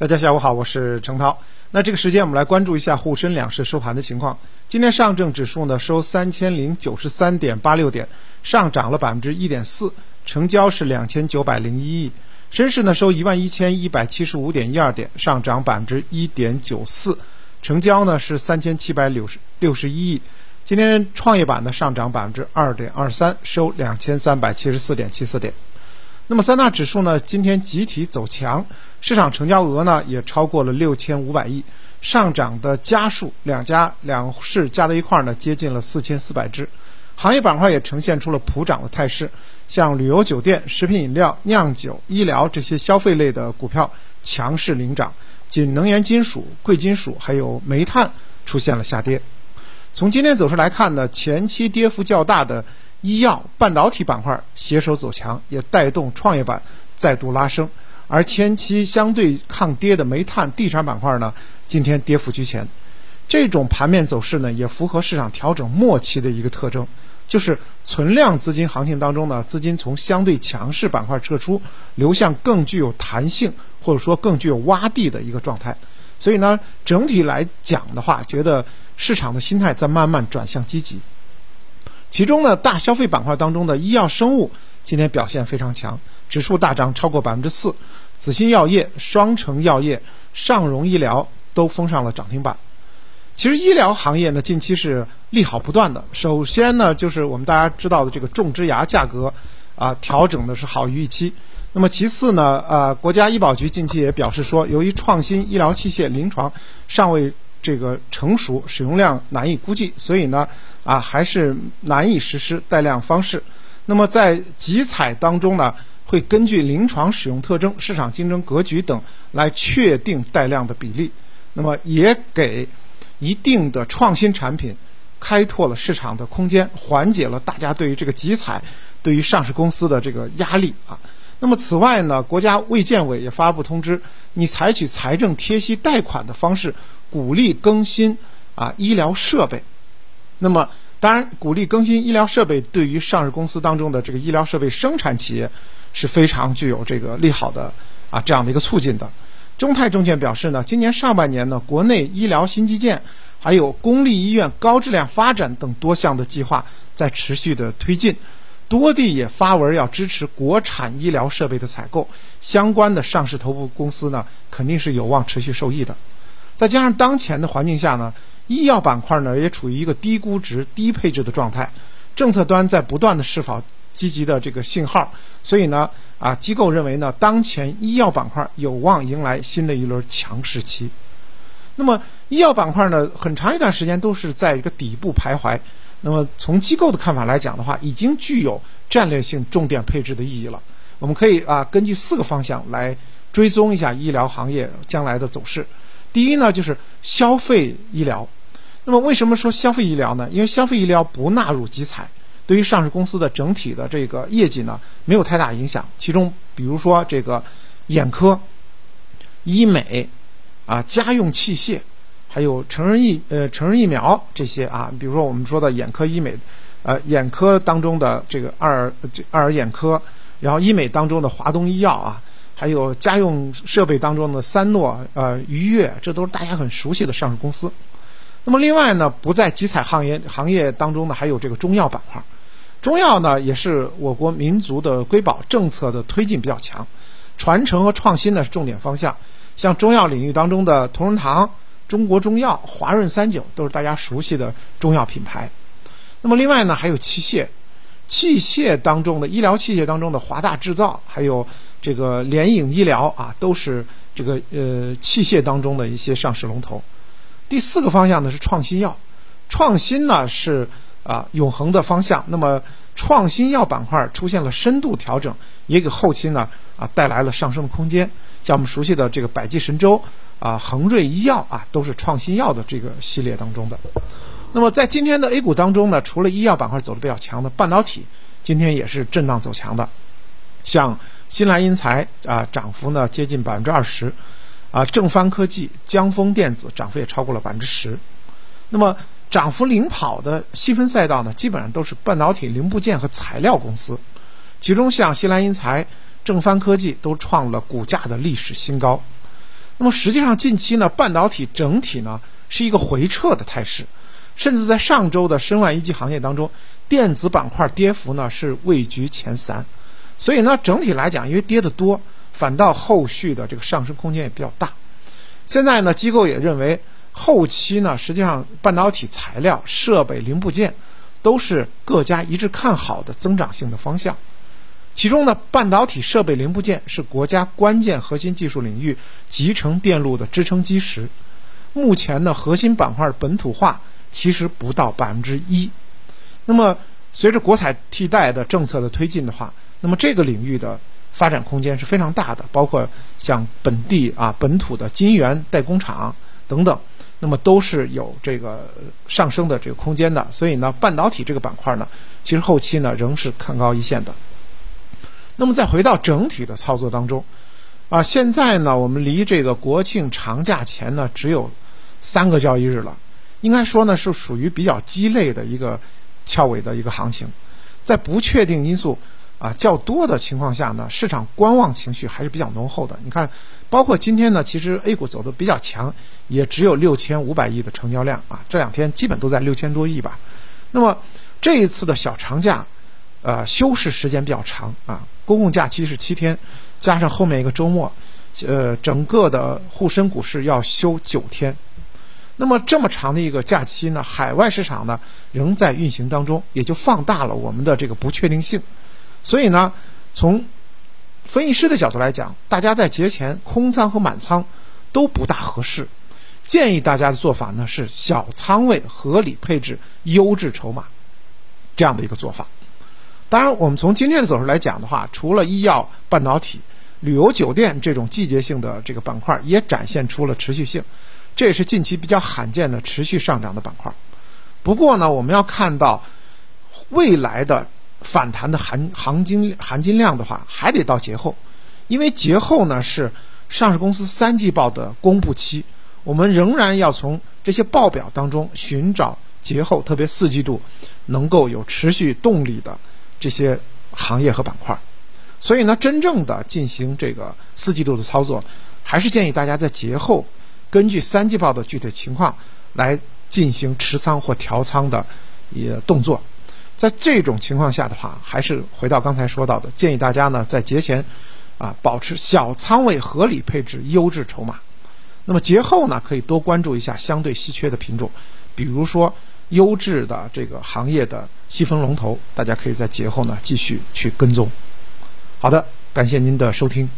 大家下午好，我是程涛。那这个时间我们来关注一下沪深两市收盘的情况。今天上证指数呢收三千零九十三点八六点，上涨了百分之一点四，成交是两千九百零一亿。深市呢收一万一千一百七十五点一二点，上涨百分之一点九四，成交呢是三千七百六十六十一亿。今天创业板呢上涨百分之二点二三，收两千三百七十四点七四点。那么三大指数呢今天集体走强，市场成交额呢也超过了六千五百亿，上涨的家数两家两市加在一块儿呢接近了四千四百只，行业板块也呈现出了普涨的态势，像旅游酒店、食品饮料、酿酒、医疗这些消费类的股票强势领涨，仅能源金属、贵金属还有煤炭出现了下跌。从今天走势来看呢，前期跌幅较大的。医药、半导体板块携手走强，也带动创业板再度拉升。而前期相对抗跌的煤炭、地产板块呢，今天跌幅居前。这种盘面走势呢，也符合市场调整末期的一个特征，就是存量资金行情当中呢，资金从相对强势板块撤出，流向更具有弹性或者说更具有洼地的一个状态。所以呢，整体来讲的话，觉得市场的心态在慢慢转向积极。其中呢，大消费板块当中的医药生物今天表现非常强，指数大涨超过百分之四，紫鑫药业、双成药业、尚荣医疗都封上了涨停板。其实医疗行业呢，近期是利好不断的。首先呢，就是我们大家知道的这个种植牙价格啊，调整的是好于预期。那么其次呢，呃，国家医保局近期也表示说，由于创新医疗器械临床尚未。这个成熟使用量难以估计，所以呢，啊，还是难以实施带量方式。那么在集采当中呢，会根据临床使用特征、市场竞争格局等来确定带量的比例。那么也给一定的创新产品开拓了市场的空间，缓解了大家对于这个集采对于上市公司的这个压力啊。那么此外呢，国家卫健委也发布通知，你采取财政贴息贷款的方式。鼓励更新啊医疗设备，那么当然鼓励更新医疗设备，对于上市公司当中的这个医疗设备生产企业是非常具有这个利好的啊这样的一个促进的。中泰证券表示呢，今年上半年呢，国内医疗新基建还有公立医院高质量发展等多项的计划在持续的推进，多地也发文要支持国产医疗设备的采购，相关的上市头部公司呢，肯定是有望持续受益的。再加上当前的环境下呢，医药板块呢也处于一个低估值、低配置的状态，政策端在不断的释放积极的这个信号，所以呢，啊，机构认为呢，当前医药板块有望迎来新的一轮强势期。那么，医药板块呢，很长一段时间都是在一个底部徘徊。那么，从机构的看法来讲的话，已经具有战略性重点配置的意义了。我们可以啊，根据四个方向来追踪一下医疗行业将来的走势。第一呢，就是消费医疗。那么为什么说消费医疗呢？因为消费医疗不纳入集采，对于上市公司的整体的这个业绩呢，没有太大影响。其中，比如说这个眼科、医美啊、家用器械，还有成人疫呃成人疫苗这些啊，比如说我们说的眼科医美，呃眼科当中的这个二二尔眼科，然后医美当中的华东医药啊。还有家用设备当中的三诺、呃愉悦，这都是大家很熟悉的上市公司。那么另外呢，不在集采行业行业当中呢，还有这个中药板块。中药呢，也是我国民族的瑰宝，政策的推进比较强，传承和创新呢是重点方向。像中药领域当中的同仁堂、中国中药、华润三九，都是大家熟悉的中药品牌。那么另外呢，还有器械，器械当中的医疗器械当中的华大制造，还有。这个联影医疗啊，都是这个呃器械当中的一些上市龙头。第四个方向呢是创新药，创新呢是啊永恒的方向。那么创新药板块出现了深度调整，也给后期呢啊带来了上升的空间。像我们熟悉的这个百济神州啊、恒瑞医药啊，都是创新药的这个系列当中的。那么在今天的 A 股当中呢，除了医药板块走的比较强的，半导体今天也是震荡走强的，像。新蓝英材啊，涨幅呢接近百分之二十，啊，正帆科技、江锋电子涨幅也超过了百分之十。那么涨幅领跑的细分赛道呢，基本上都是半导体零部件和材料公司，其中像西兰英材、正帆科技都创了股价的历史新高。那么实际上近期呢，半导体整体呢是一个回撤的态势，甚至在上周的申万一级行业当中，电子板块跌幅呢是位居前三。所以呢，整体来讲，因为跌得多，反倒后续的这个上升空间也比较大。现在呢，机构也认为，后期呢，实际上半导体材料、设备、零部件都是各家一致看好的增长性的方向。其中呢，半导体设备零部件是国家关键核心技术领域集成电路的支撑基石。目前呢，核心板块本土化其实不到百分之一。那么，随着国产替代的政策的推进的话，那么这个领域的发展空间是非常大的，包括像本地啊本土的晶圆代工厂等等，那么都是有这个上升的这个空间的。所以呢，半导体这个板块呢，其实后期呢仍是看高一线的。那么再回到整体的操作当中，啊，现在呢我们离这个国庆长假前呢只有三个交易日了，应该说呢是属于比较鸡肋的一个翘尾的一个行情，在不确定因素。啊，较多的情况下呢，市场观望情绪还是比较浓厚的。你看，包括今天呢，其实 A 股走的比较强，也只有六千五百亿的成交量啊，这两天基本都在六千多亿吧。那么这一次的小长假，呃，休市时间比较长啊，公共假期是七天，加上后面一个周末，呃，整个的沪深股市要休九天。那么这么长的一个假期呢，海外市场呢仍在运行当中，也就放大了我们的这个不确定性。所以呢，从分析师的角度来讲，大家在节前空仓和满仓都不大合适。建议大家的做法呢是小仓位合理配置优质筹码这样的一个做法。当然，我们从今天的走势来讲的话，除了医药、半导体、旅游酒店这种季节性的这个板块，也展现出了持续性，这也是近期比较罕见的持续上涨的板块。不过呢，我们要看到未来的。反弹的含含金含金量的话，还得到节后，因为节后呢是上市公司三季报的公布期，我们仍然要从这些报表当中寻找节后，特别四季度能够有持续动力的这些行业和板块。所以呢，真正的进行这个四季度的操作，还是建议大家在节后根据三季报的具体情况来进行持仓或调仓的也动作。在这种情况下的话，还是回到刚才说到的，建议大家呢在节前，啊保持小仓位，合理配置优质筹码。那么节后呢，可以多关注一下相对稀缺的品种，比如说优质的这个行业的细分龙头，大家可以在节后呢继续去跟踪。好的，感谢您的收听。